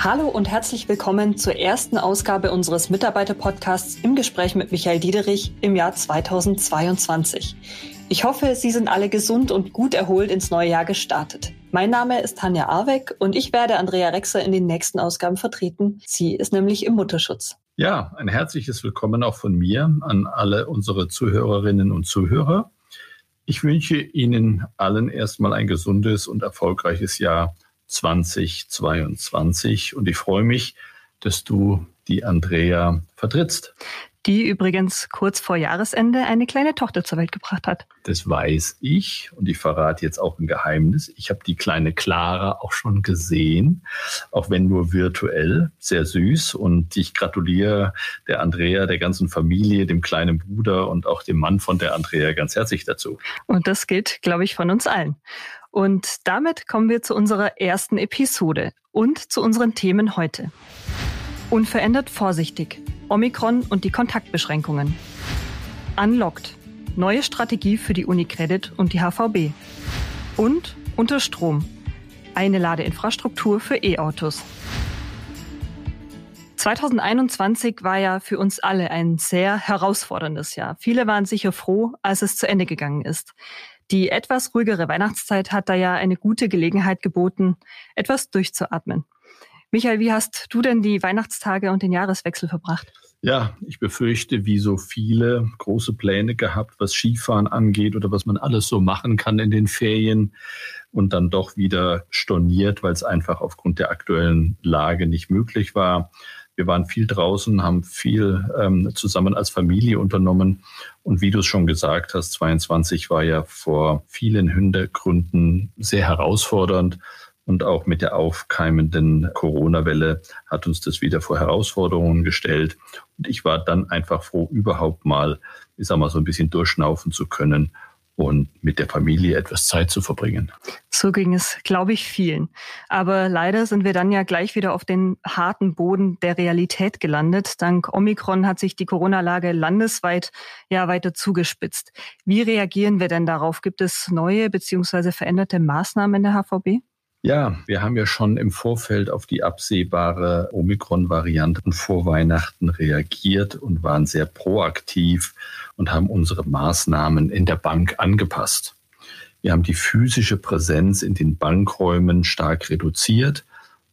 Hallo und herzlich willkommen zur ersten Ausgabe unseres Mitarbeiter-Podcasts im Gespräch mit Michael Diederich im Jahr 2022. Ich hoffe, Sie sind alle gesund und gut erholt ins neue Jahr gestartet. Mein Name ist Tanja Arweck und ich werde Andrea Rexer in den nächsten Ausgaben vertreten. Sie ist nämlich im Mutterschutz. Ja, ein herzliches Willkommen auch von mir an alle unsere Zuhörerinnen und Zuhörer. Ich wünsche Ihnen allen erstmal ein gesundes und erfolgreiches Jahr 2022 und ich freue mich, dass du die Andrea vertrittst. Die übrigens kurz vor Jahresende eine kleine Tochter zur Welt gebracht hat. Das weiß ich und ich verrate jetzt auch ein Geheimnis. Ich habe die kleine Clara auch schon gesehen, auch wenn nur virtuell. Sehr süß und ich gratuliere der Andrea, der ganzen Familie, dem kleinen Bruder und auch dem Mann von der Andrea ganz herzlich dazu. Und das gilt, glaube ich, von uns allen. Und damit kommen wir zu unserer ersten Episode und zu unseren Themen heute. Unverändert vorsichtig. Omikron und die Kontaktbeschränkungen. Unlocked. Neue Strategie für die Unicredit und die HVB. Und unter Strom. Eine Ladeinfrastruktur für E-Autos. 2021 war ja für uns alle ein sehr herausforderndes Jahr. Viele waren sicher froh, als es zu Ende gegangen ist. Die etwas ruhigere Weihnachtszeit hat da ja eine gute Gelegenheit geboten, etwas durchzuatmen. Michael, wie hast du denn die Weihnachtstage und den Jahreswechsel verbracht? Ja, ich befürchte, wie so viele große Pläne gehabt, was Skifahren angeht oder was man alles so machen kann in den Ferien und dann doch wieder storniert, weil es einfach aufgrund der aktuellen Lage nicht möglich war. Wir waren viel draußen, haben viel ähm, zusammen als Familie unternommen. Und wie du es schon gesagt hast, 22 war ja vor vielen Hintergründen sehr herausfordernd. Und auch mit der aufkeimenden Corona-Welle hat uns das wieder vor Herausforderungen gestellt. Und ich war dann einfach froh, überhaupt mal, ich sag mal, so ein bisschen durchschnaufen zu können und mit der Familie etwas Zeit zu verbringen. So ging es, glaube ich, vielen. Aber leider sind wir dann ja gleich wieder auf den harten Boden der Realität gelandet. Dank Omikron hat sich die Corona-Lage landesweit ja weiter zugespitzt. Wie reagieren wir denn darauf? Gibt es neue beziehungsweise veränderte Maßnahmen in der HVB? Ja, wir haben ja schon im Vorfeld auf die absehbare Omikron-Variante vor Weihnachten reagiert und waren sehr proaktiv und haben unsere Maßnahmen in der Bank angepasst. Wir haben die physische Präsenz in den Bankräumen stark reduziert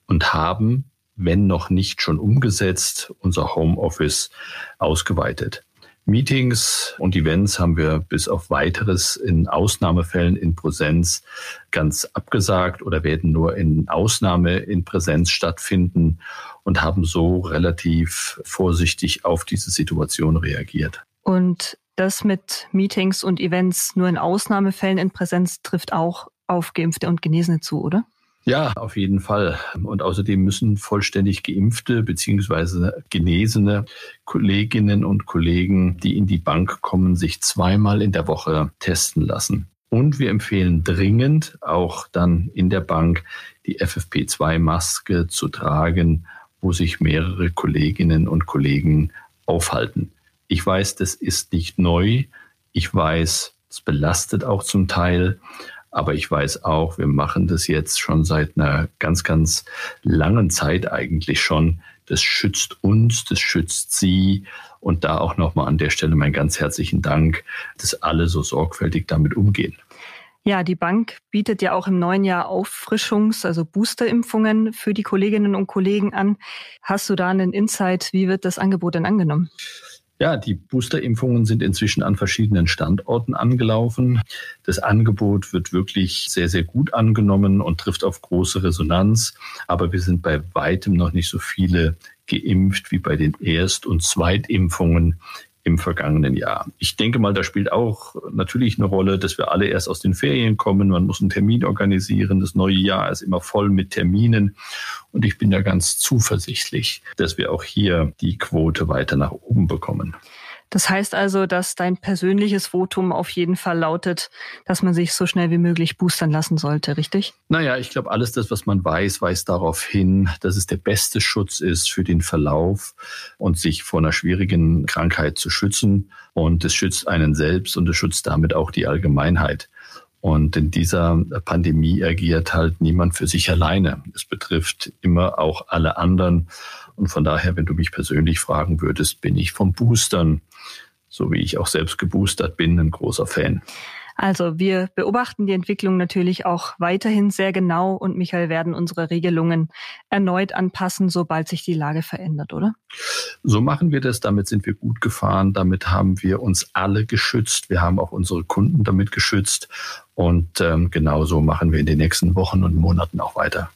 und haben, wenn noch nicht schon umgesetzt, unser Homeoffice ausgeweitet. Meetings und Events haben wir bis auf weiteres in Ausnahmefällen in Präsenz ganz abgesagt oder werden nur in Ausnahme in Präsenz stattfinden und haben so relativ vorsichtig auf diese Situation reagiert. Und das mit Meetings und Events nur in Ausnahmefällen in Präsenz trifft auch auf Geimpfte und Genesene zu, oder? Ja, auf jeden Fall. Und außerdem müssen vollständig geimpfte beziehungsweise genesene Kolleginnen und Kollegen, die in die Bank kommen, sich zweimal in der Woche testen lassen. Und wir empfehlen dringend auch dann in der Bank die FFP2-Maske zu tragen, wo sich mehrere Kolleginnen und Kollegen aufhalten. Ich weiß, das ist nicht neu. Ich weiß, es belastet auch zum Teil. Aber ich weiß auch, wir machen das jetzt schon seit einer ganz, ganz langen Zeit eigentlich schon. Das schützt uns, das schützt Sie. Und da auch nochmal an der Stelle meinen ganz herzlichen Dank, dass alle so sorgfältig damit umgehen. Ja, die Bank bietet ja auch im neuen Jahr Auffrischungs-, also Boosterimpfungen für die Kolleginnen und Kollegen an. Hast du da einen Insight? Wie wird das Angebot denn angenommen? Ja, die Boosterimpfungen sind inzwischen an verschiedenen Standorten angelaufen. Das Angebot wird wirklich sehr, sehr gut angenommen und trifft auf große Resonanz. Aber wir sind bei weitem noch nicht so viele geimpft wie bei den Erst- und Zweitimpfungen im vergangenen Jahr. Ich denke mal, da spielt auch natürlich eine Rolle, dass wir alle erst aus den Ferien kommen. Man muss einen Termin organisieren. Das neue Jahr ist immer voll mit Terminen. Und ich bin da ganz zuversichtlich, dass wir auch hier die Quote weiter nach oben bekommen. Das heißt also, dass dein persönliches Votum auf jeden Fall lautet, dass man sich so schnell wie möglich boostern lassen sollte, richtig? Naja, ich glaube, alles das, was man weiß, weist darauf hin, dass es der beste Schutz ist für den Verlauf und sich vor einer schwierigen Krankheit zu schützen. Und es schützt einen selbst und es schützt damit auch die Allgemeinheit. Und in dieser Pandemie agiert halt niemand für sich alleine. Es betrifft immer auch alle anderen. Und von daher, wenn du mich persönlich fragen würdest, bin ich vom Boostern, so wie ich auch selbst geboostert bin, ein großer Fan. Also wir beobachten die Entwicklung natürlich auch weiterhin sehr genau und Michael werden unsere Regelungen erneut anpassen, sobald sich die Lage verändert, oder? So machen wir das. Damit sind wir gut gefahren. Damit haben wir uns alle geschützt. Wir haben auch unsere Kunden damit geschützt. Und ähm, genauso machen wir in den nächsten Wochen und Monaten auch weiter.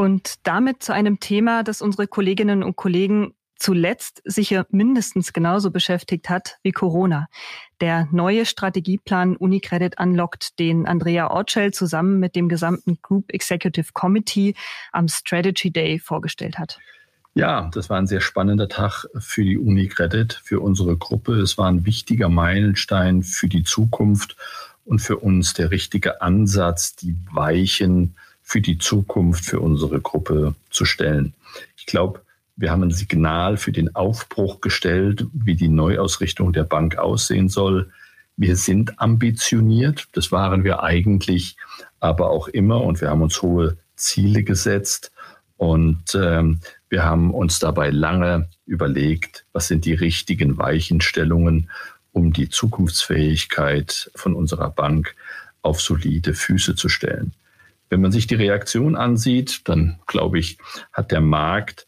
Und damit zu einem Thema, das unsere Kolleginnen und Kollegen zuletzt sicher mindestens genauso beschäftigt hat wie Corona. Der neue Strategieplan Unicredit Unlocked, den Andrea Ortschell zusammen mit dem gesamten Group Executive Committee am Strategy Day vorgestellt hat. Ja, das war ein sehr spannender Tag für die Unicredit, für unsere Gruppe. Es war ein wichtiger Meilenstein für die Zukunft und für uns der richtige Ansatz, die Weichen für die Zukunft für unsere Gruppe zu stellen. Ich glaube, wir haben ein Signal für den Aufbruch gestellt, wie die Neuausrichtung der Bank aussehen soll. Wir sind ambitioniert, das waren wir eigentlich, aber auch immer und wir haben uns hohe Ziele gesetzt und ähm, wir haben uns dabei lange überlegt, was sind die richtigen Weichenstellungen, um die Zukunftsfähigkeit von unserer Bank auf solide Füße zu stellen. Wenn man sich die Reaktion ansieht, dann glaube ich, hat der Markt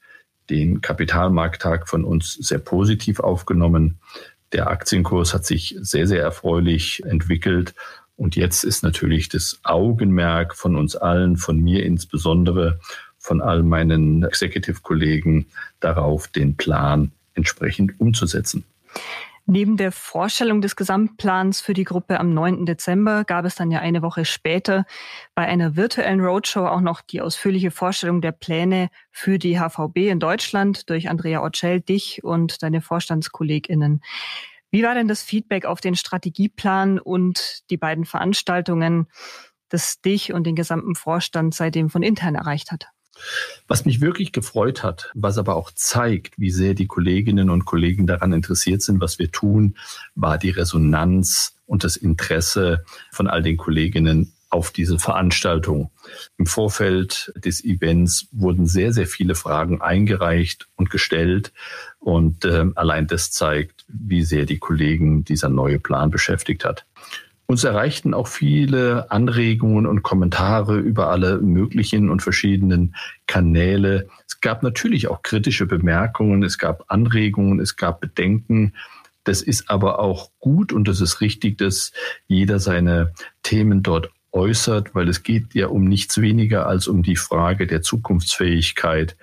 den Kapitalmarkttag von uns sehr positiv aufgenommen. Der Aktienkurs hat sich sehr, sehr erfreulich entwickelt. Und jetzt ist natürlich das Augenmerk von uns allen, von mir insbesondere, von all meinen Executive-Kollegen darauf, den Plan entsprechend umzusetzen. Neben der Vorstellung des Gesamtplans für die Gruppe am 9. Dezember gab es dann ja eine Woche später bei einer virtuellen Roadshow auch noch die ausführliche Vorstellung der Pläne für die HVB in Deutschland durch Andrea Orcel, dich und deine Vorstandskolleginnen. Wie war denn das Feedback auf den Strategieplan und die beiden Veranstaltungen, das dich und den gesamten Vorstand seitdem von intern erreicht hat? Was mich wirklich gefreut hat, was aber auch zeigt, wie sehr die Kolleginnen und Kollegen daran interessiert sind, was wir tun, war die Resonanz und das Interesse von all den Kolleginnen auf diese Veranstaltung. Im Vorfeld des Events wurden sehr, sehr viele Fragen eingereicht und gestellt. Und äh, allein das zeigt, wie sehr die Kollegen dieser neue Plan beschäftigt hat. Uns erreichten auch viele Anregungen und Kommentare über alle möglichen und verschiedenen Kanäle. Es gab natürlich auch kritische Bemerkungen, es gab Anregungen, es gab Bedenken. Das ist aber auch gut und es ist richtig, dass jeder seine Themen dort äußert, weil es geht ja um nichts weniger als um die Frage der Zukunftsfähigkeit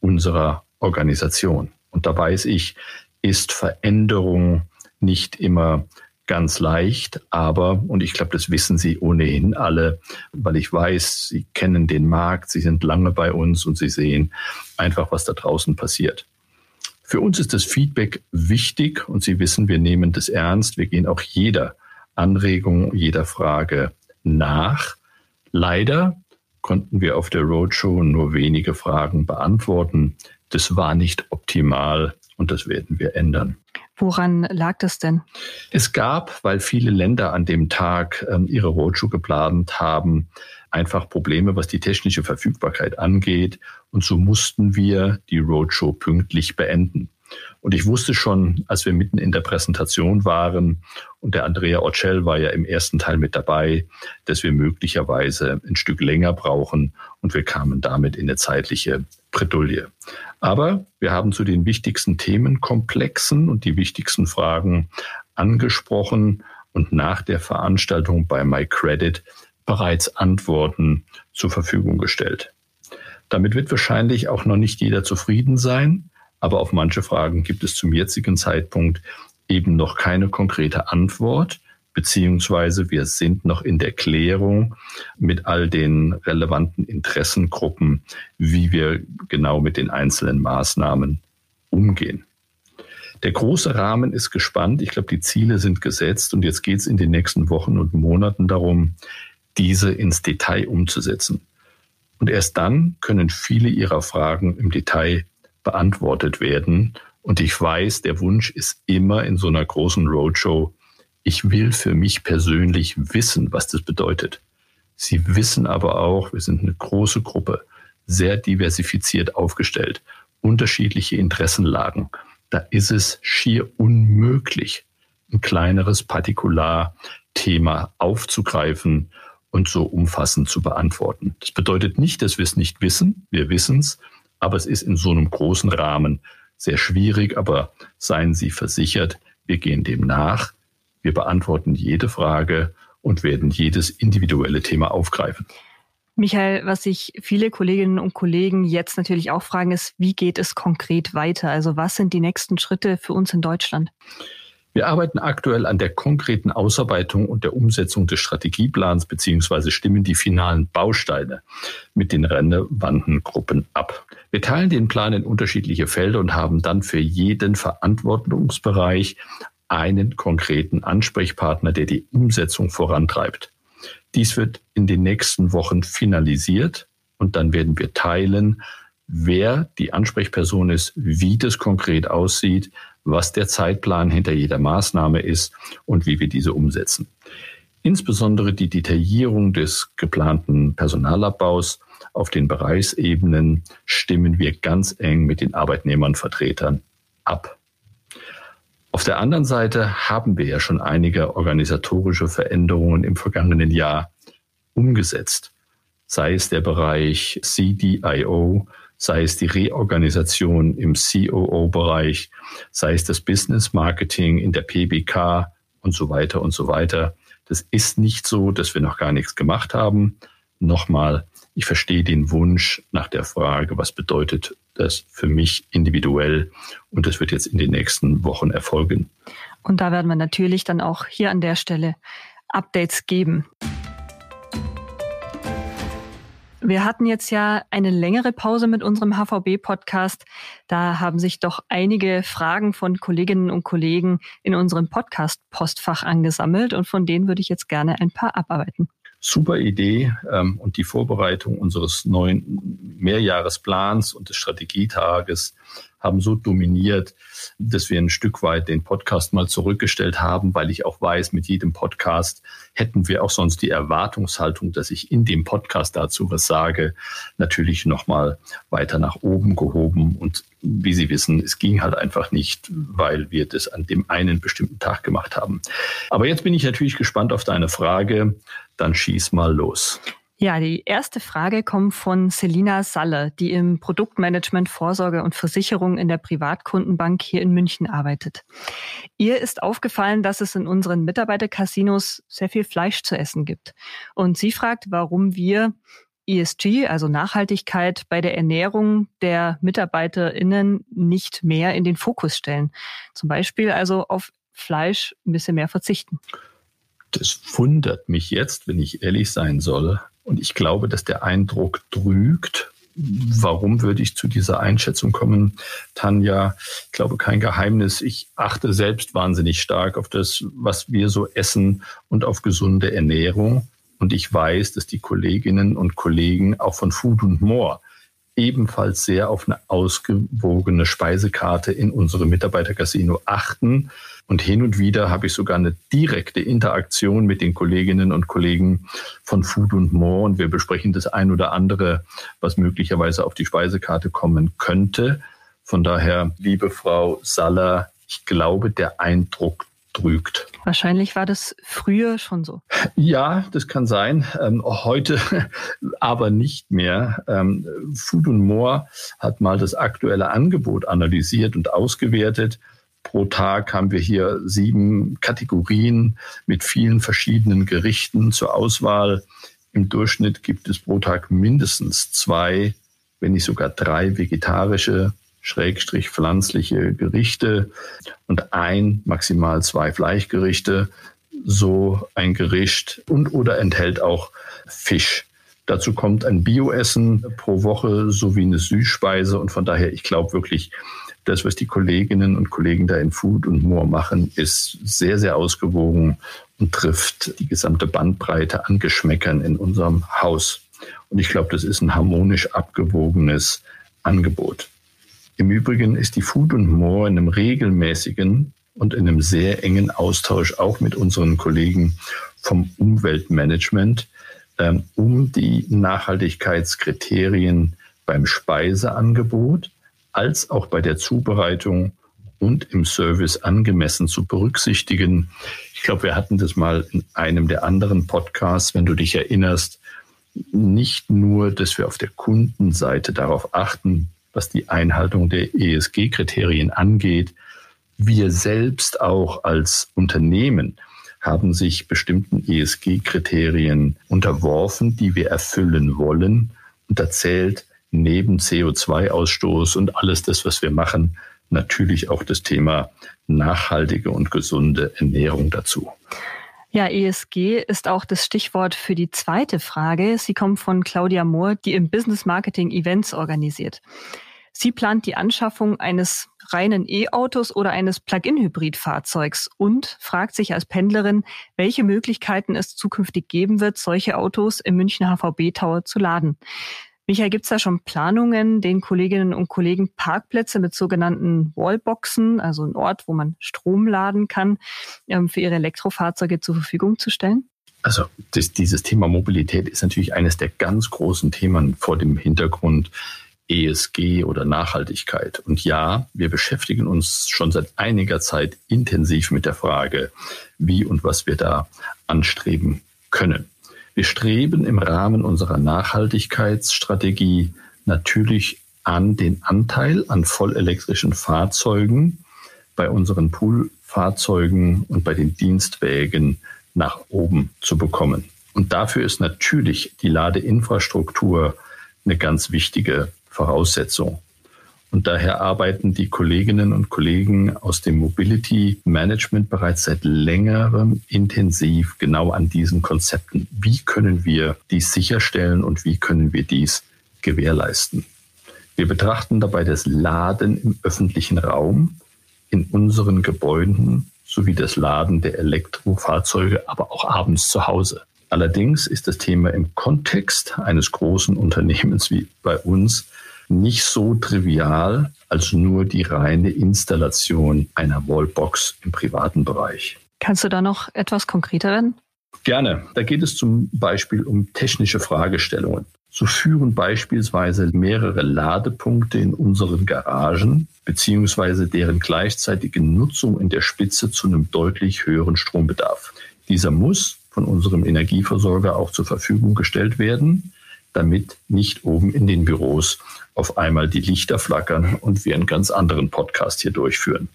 unserer Organisation. Und da weiß ich, ist Veränderung nicht immer ganz leicht, aber, und ich glaube, das wissen Sie ohnehin alle, weil ich weiß, Sie kennen den Markt, Sie sind lange bei uns und Sie sehen einfach, was da draußen passiert. Für uns ist das Feedback wichtig und Sie wissen, wir nehmen das ernst. Wir gehen auch jeder Anregung, jeder Frage nach. Leider konnten wir auf der Roadshow nur wenige Fragen beantworten. Das war nicht optimal und das werden wir ändern. Woran lag das denn? Es gab, weil viele Länder an dem Tag ähm, ihre Roadshow geplant haben, einfach Probleme, was die technische Verfügbarkeit angeht. Und so mussten wir die Roadshow pünktlich beenden. Und ich wusste schon, als wir mitten in der Präsentation waren, und der Andrea Ocell war ja im ersten Teil mit dabei, dass wir möglicherweise ein Stück länger brauchen und wir kamen damit in eine zeitliche Bredouille. Aber wir haben zu den wichtigsten Themenkomplexen und die wichtigsten Fragen angesprochen und nach der Veranstaltung bei MyCredit bereits Antworten zur Verfügung gestellt. Damit wird wahrscheinlich auch noch nicht jeder zufrieden sein, aber auf manche Fragen gibt es zum jetzigen Zeitpunkt eben noch keine konkrete Antwort, beziehungsweise wir sind noch in der Klärung mit all den relevanten Interessengruppen, wie wir genau mit den einzelnen Maßnahmen umgehen. Der große Rahmen ist gespannt. Ich glaube, die Ziele sind gesetzt und jetzt geht es in den nächsten Wochen und Monaten darum, diese ins Detail umzusetzen. Und erst dann können viele Ihrer Fragen im Detail beantwortet werden. Und ich weiß, der Wunsch ist immer in so einer großen Roadshow, Ich will für mich persönlich wissen, was das bedeutet. Sie wissen aber auch, wir sind eine große Gruppe, sehr diversifiziert aufgestellt, unterschiedliche Interessenlagen. Da ist es schier unmöglich, ein kleineres Partikularthema aufzugreifen und so umfassend zu beantworten. Das bedeutet nicht, dass wir es nicht wissen. Wir wissen es, aber es ist in so einem großen Rahmen sehr schwierig. Aber seien Sie versichert, wir gehen dem nach. Wir beantworten jede Frage und werden jedes individuelle Thema aufgreifen. Michael, was sich viele Kolleginnen und Kollegen jetzt natürlich auch fragen, ist, wie geht es konkret weiter? Also was sind die nächsten Schritte für uns in Deutschland? Wir arbeiten aktuell an der konkreten Ausarbeitung und der Umsetzung des Strategieplans beziehungsweise stimmen die finalen Bausteine mit den relevanten ab. Wir teilen den Plan in unterschiedliche Felder und haben dann für jeden Verantwortungsbereich einen konkreten Ansprechpartner, der die Umsetzung vorantreibt. Dies wird in den nächsten Wochen finalisiert und dann werden wir teilen, wer die Ansprechperson ist, wie das konkret aussieht, was der Zeitplan hinter jeder Maßnahme ist und wie wir diese umsetzen. Insbesondere die Detaillierung des geplanten Personalabbaus auf den Bereichsebenen stimmen wir ganz eng mit den Arbeitnehmernvertretern ab. Auf der anderen Seite haben wir ja schon einige organisatorische Veränderungen im vergangenen Jahr umgesetzt. Sei es der Bereich CDIO, sei es die Reorganisation im COO-Bereich, sei es das Business Marketing in der PBK und so weiter und so weiter. Das ist nicht so, dass wir noch gar nichts gemacht haben. Nochmal, ich verstehe den Wunsch nach der Frage, was bedeutet das für mich individuell und das wird jetzt in den nächsten Wochen erfolgen. Und da werden wir natürlich dann auch hier an der Stelle Updates geben. Wir hatten jetzt ja eine längere Pause mit unserem HVB-Podcast. Da haben sich doch einige Fragen von Kolleginnen und Kollegen in unserem Podcast-Postfach angesammelt und von denen würde ich jetzt gerne ein paar abarbeiten super Idee ähm, und die Vorbereitung unseres neuen Mehrjahresplans und des Strategietages haben so dominiert, dass wir ein Stück weit den Podcast mal zurückgestellt haben, weil ich auch weiß, mit jedem Podcast hätten wir auch sonst die Erwartungshaltung, dass ich in dem Podcast dazu was sage, natürlich nochmal weiter nach oben gehoben. Und wie Sie wissen, es ging halt einfach nicht, weil wir das an dem einen bestimmten Tag gemacht haben. Aber jetzt bin ich natürlich gespannt auf deine Frage. Dann schieß mal los. Ja, die erste Frage kommt von Selina Salle, die im Produktmanagement Vorsorge und Versicherung in der Privatkundenbank hier in München arbeitet. Ihr ist aufgefallen, dass es in unseren Mitarbeitercasinos sehr viel Fleisch zu essen gibt. Und sie fragt, warum wir ESG, also Nachhaltigkeit bei der Ernährung der MitarbeiterInnen nicht mehr in den Fokus stellen. Zum Beispiel also auf Fleisch ein bisschen mehr verzichten. Das wundert mich jetzt, wenn ich ehrlich sein soll, und ich glaube, dass der Eindruck trügt. Warum würde ich zu dieser Einschätzung kommen, Tanja? Ich glaube, kein Geheimnis. Ich achte selbst wahnsinnig stark auf das, was wir so essen und auf gesunde Ernährung. Und ich weiß, dass die Kolleginnen und Kollegen auch von Food and More ebenfalls sehr auf eine ausgewogene Speisekarte in unserem Mitarbeitercasino achten. Und hin und wieder habe ich sogar eine direkte Interaktion mit den Kolleginnen und Kollegen von Food and More und wir besprechen das ein oder andere, was möglicherweise auf die Speisekarte kommen könnte. Von daher, liebe Frau Saller, ich glaube, der Eindruck trügt. Wahrscheinlich war das früher schon so. Ja, das kann sein. Ähm, heute aber nicht mehr. Ähm, Food and More hat mal das aktuelle Angebot analysiert und ausgewertet. Pro Tag haben wir hier sieben Kategorien mit vielen verschiedenen Gerichten zur Auswahl. Im Durchschnitt gibt es pro Tag mindestens zwei, wenn nicht sogar drei vegetarische Schrägstrich pflanzliche Gerichte und ein, maximal zwei Fleischgerichte, so ein Gericht und oder enthält auch Fisch. Dazu kommt ein Bioessen pro Woche sowie eine Süßspeise und von daher, ich glaube wirklich, das, was die Kolleginnen und Kollegen da in Food und More machen, ist sehr, sehr ausgewogen und trifft die gesamte Bandbreite an Geschmäckern in unserem Haus. Und ich glaube, das ist ein harmonisch abgewogenes Angebot. Im Übrigen ist die Food and More in einem regelmäßigen und in einem sehr engen Austausch auch mit unseren Kollegen vom Umweltmanagement, ähm, um die Nachhaltigkeitskriterien beim Speiseangebot als auch bei der Zubereitung und im Service angemessen zu berücksichtigen. Ich glaube, wir hatten das mal in einem der anderen Podcasts, wenn du dich erinnerst, nicht nur, dass wir auf der Kundenseite darauf achten, was die Einhaltung der ESG-Kriterien angeht. Wir selbst auch als Unternehmen haben sich bestimmten ESG-Kriterien unterworfen, die wir erfüllen wollen. Und da zählt neben CO2-Ausstoß und alles das, was wir machen, natürlich auch das Thema nachhaltige und gesunde Ernährung dazu. Ja, ESG ist auch das Stichwort für die zweite Frage. Sie kommt von Claudia Mohr, die im Business Marketing Events organisiert. Sie plant die Anschaffung eines reinen E-Autos oder eines Plug-in-Hybrid-Fahrzeugs und fragt sich als Pendlerin, welche Möglichkeiten es zukünftig geben wird, solche Autos im Münchner HVB Tower zu laden. Michael, gibt es da schon Planungen, den Kolleginnen und Kollegen Parkplätze mit sogenannten Wallboxen, also ein Ort, wo man Strom laden kann, ähm, für ihre Elektrofahrzeuge zur Verfügung zu stellen? Also das, dieses Thema Mobilität ist natürlich eines der ganz großen Themen vor dem Hintergrund ESG oder Nachhaltigkeit. Und ja, wir beschäftigen uns schon seit einiger Zeit intensiv mit der Frage, wie und was wir da anstreben können. Wir streben im Rahmen unserer Nachhaltigkeitsstrategie natürlich an, den Anteil an vollelektrischen Fahrzeugen bei unseren Poolfahrzeugen und bei den Dienstwägen nach oben zu bekommen. Und dafür ist natürlich die Ladeinfrastruktur eine ganz wichtige Voraussetzung. Und daher arbeiten die Kolleginnen und Kollegen aus dem Mobility Management bereits seit längerem intensiv genau an diesen Konzepten. Wie können wir dies sicherstellen und wie können wir dies gewährleisten? Wir betrachten dabei das Laden im öffentlichen Raum, in unseren Gebäuden sowie das Laden der Elektrofahrzeuge, aber auch abends zu Hause. Allerdings ist das Thema im Kontext eines großen Unternehmens wie bei uns nicht so trivial als nur die reine Installation einer Wallbox im privaten Bereich. Kannst du da noch etwas konkreter werden? Gerne. Da geht es zum Beispiel um technische Fragestellungen. So führen beispielsweise mehrere Ladepunkte in unseren Garagen beziehungsweise deren gleichzeitige Nutzung in der Spitze zu einem deutlich höheren Strombedarf. Dieser muss von unserem Energieversorger auch zur Verfügung gestellt werden, damit nicht oben in den Büros auf einmal die Lichter flackern und wir einen ganz anderen Podcast hier durchführen.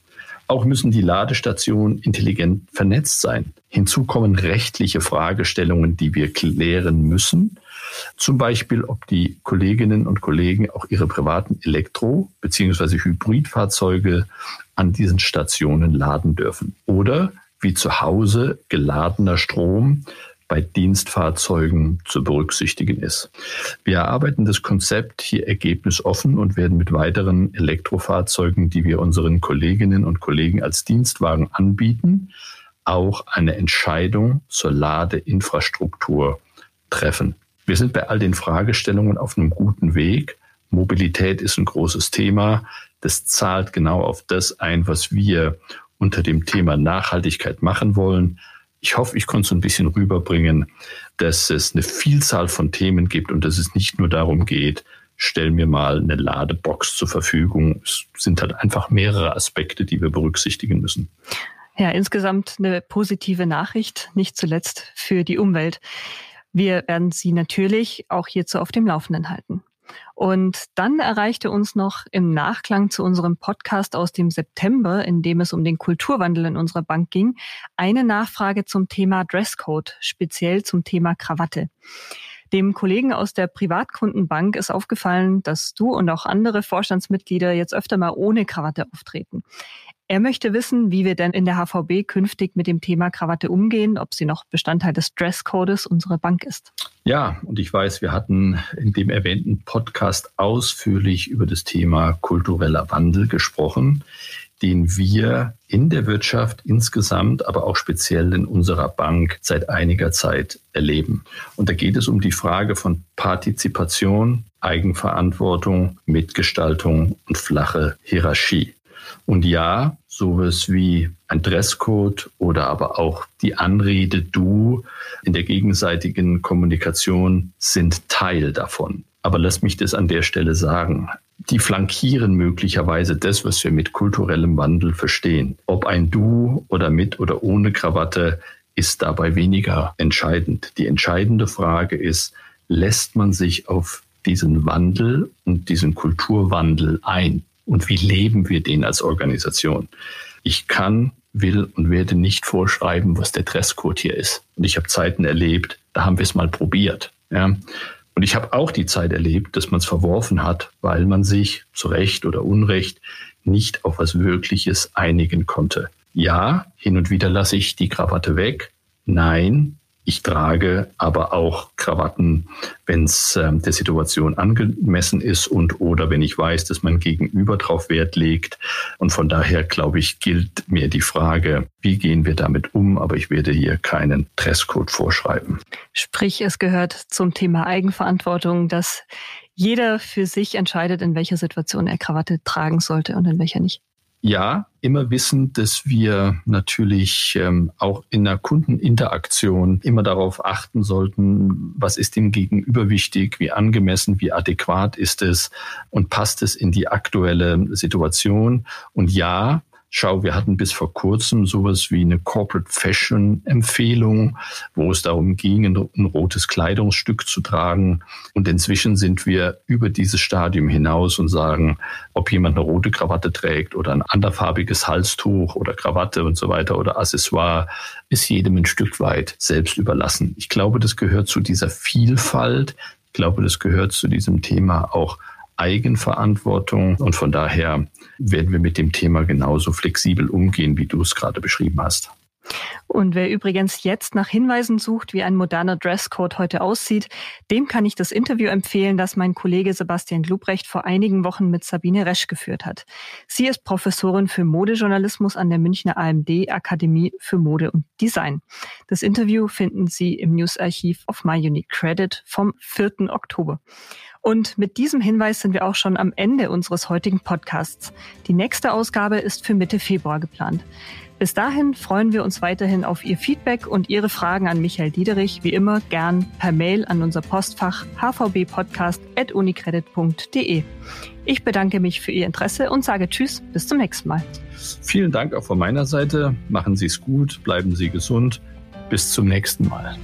Auch müssen die Ladestationen intelligent vernetzt sein. Hinzu kommen rechtliche Fragestellungen, die wir klären müssen. Zum Beispiel, ob die Kolleginnen und Kollegen auch ihre privaten Elektro- bzw. Hybridfahrzeuge an diesen Stationen laden dürfen. Oder wie zu Hause geladener Strom bei Dienstfahrzeugen zu berücksichtigen ist. Wir erarbeiten das Konzept hier ergebnisoffen und werden mit weiteren Elektrofahrzeugen, die wir unseren Kolleginnen und Kollegen als Dienstwagen anbieten, auch eine Entscheidung zur Ladeinfrastruktur treffen. Wir sind bei all den Fragestellungen auf einem guten Weg. Mobilität ist ein großes Thema. Das zahlt genau auf das ein, was wir unter dem Thema Nachhaltigkeit machen wollen ich hoffe, ich konnte so ein bisschen rüberbringen, dass es eine Vielzahl von Themen gibt und dass es nicht nur darum geht, stell mir mal eine Ladebox zur Verfügung. Es sind halt einfach mehrere Aspekte, die wir berücksichtigen müssen. Ja, insgesamt eine positive Nachricht, nicht zuletzt für die Umwelt. Wir werden Sie natürlich auch hierzu auf dem Laufenden halten. Und dann erreichte uns noch im Nachklang zu unserem Podcast aus dem September, in dem es um den Kulturwandel in unserer Bank ging, eine Nachfrage zum Thema Dresscode, speziell zum Thema Krawatte. Dem Kollegen aus der Privatkundenbank ist aufgefallen, dass du und auch andere Vorstandsmitglieder jetzt öfter mal ohne Krawatte auftreten. Er möchte wissen, wie wir denn in der HVB künftig mit dem Thema Krawatte umgehen, ob sie noch Bestandteil des Dresscodes unserer Bank ist. Ja, und ich weiß, wir hatten in dem erwähnten Podcast ausführlich über das Thema kultureller Wandel gesprochen, den wir in der Wirtschaft insgesamt, aber auch speziell in unserer Bank seit einiger Zeit erleben. Und da geht es um die Frage von Partizipation, Eigenverantwortung, Mitgestaltung und flache Hierarchie. Und ja, sowas wie ein Dresscode oder aber auch die Anrede du in der gegenseitigen Kommunikation sind Teil davon. Aber lass mich das an der Stelle sagen. Die flankieren möglicherweise das, was wir mit kulturellem Wandel verstehen. Ob ein Du oder mit oder ohne Krawatte ist dabei weniger entscheidend. Die entscheidende Frage ist, lässt man sich auf diesen Wandel und diesen Kulturwandel ein? Und wie leben wir den als Organisation? Ich kann, will und werde nicht vorschreiben, was der Dresscode hier ist. Und ich habe Zeiten erlebt, da haben wir es mal probiert. Ja. Und ich habe auch die Zeit erlebt, dass man es verworfen hat, weil man sich zu Recht oder Unrecht nicht auf was Wirkliches einigen konnte. Ja, hin und wieder lasse ich die Krawatte weg. Nein, ich trage aber auch Krawatten, wenn es äh, der Situation angemessen ist und oder wenn ich weiß, dass mein Gegenüber darauf Wert legt. Und von daher, glaube ich, gilt mir die Frage, wie gehen wir damit um? Aber ich werde hier keinen Dresscode vorschreiben. Sprich, es gehört zum Thema Eigenverantwortung, dass jeder für sich entscheidet, in welcher Situation er Krawatte tragen sollte und in welcher nicht. Ja, immer wissen, dass wir natürlich ähm, auch in der Kundeninteraktion immer darauf achten sollten, was ist dem Gegenüber wichtig, wie angemessen, wie adäquat ist es und passt es in die aktuelle Situation. Und ja, Schau, wir hatten bis vor kurzem sowas wie eine Corporate Fashion Empfehlung, wo es darum ging, ein, rotes Kleidungsstück zu tragen. Und inzwischen sind wir über dieses Stadium hinaus und sagen, ob jemand eine rote Krawatte trägt oder ein anderfarbiges Halstuch oder Krawatte und so weiter oder Accessoire, ist jedem ein Stück weit selbst überlassen. Ich glaube, das gehört zu dieser Vielfalt. Ich glaube, das gehört zu diesem Thema auch Eigenverantwortung. Und von daher werden wir mit dem Thema genauso flexibel umgehen, wie du es gerade beschrieben hast. Und wer übrigens jetzt nach Hinweisen sucht, wie ein moderner Dresscode heute aussieht, dem kann ich das Interview empfehlen, das mein Kollege Sebastian Glubrecht vor einigen Wochen mit Sabine Resch geführt hat. Sie ist Professorin für Modejournalismus an der Münchner AMD Akademie für Mode und Design. Das Interview finden Sie im Newsarchiv auf My Unique Credit vom 4. Oktober. Und mit diesem Hinweis sind wir auch schon am Ende unseres heutigen Podcasts. Die nächste Ausgabe ist für Mitte Februar geplant. Bis dahin freuen wir uns weiterhin auf Ihr Feedback und Ihre Fragen an Michael Diederich, wie immer gern per Mail an unser Postfach hvbpodcast.unicredit.de. Ich bedanke mich für Ihr Interesse und sage Tschüss, bis zum nächsten Mal. Vielen Dank auch von meiner Seite. Machen Sie es gut, bleiben Sie gesund. Bis zum nächsten Mal.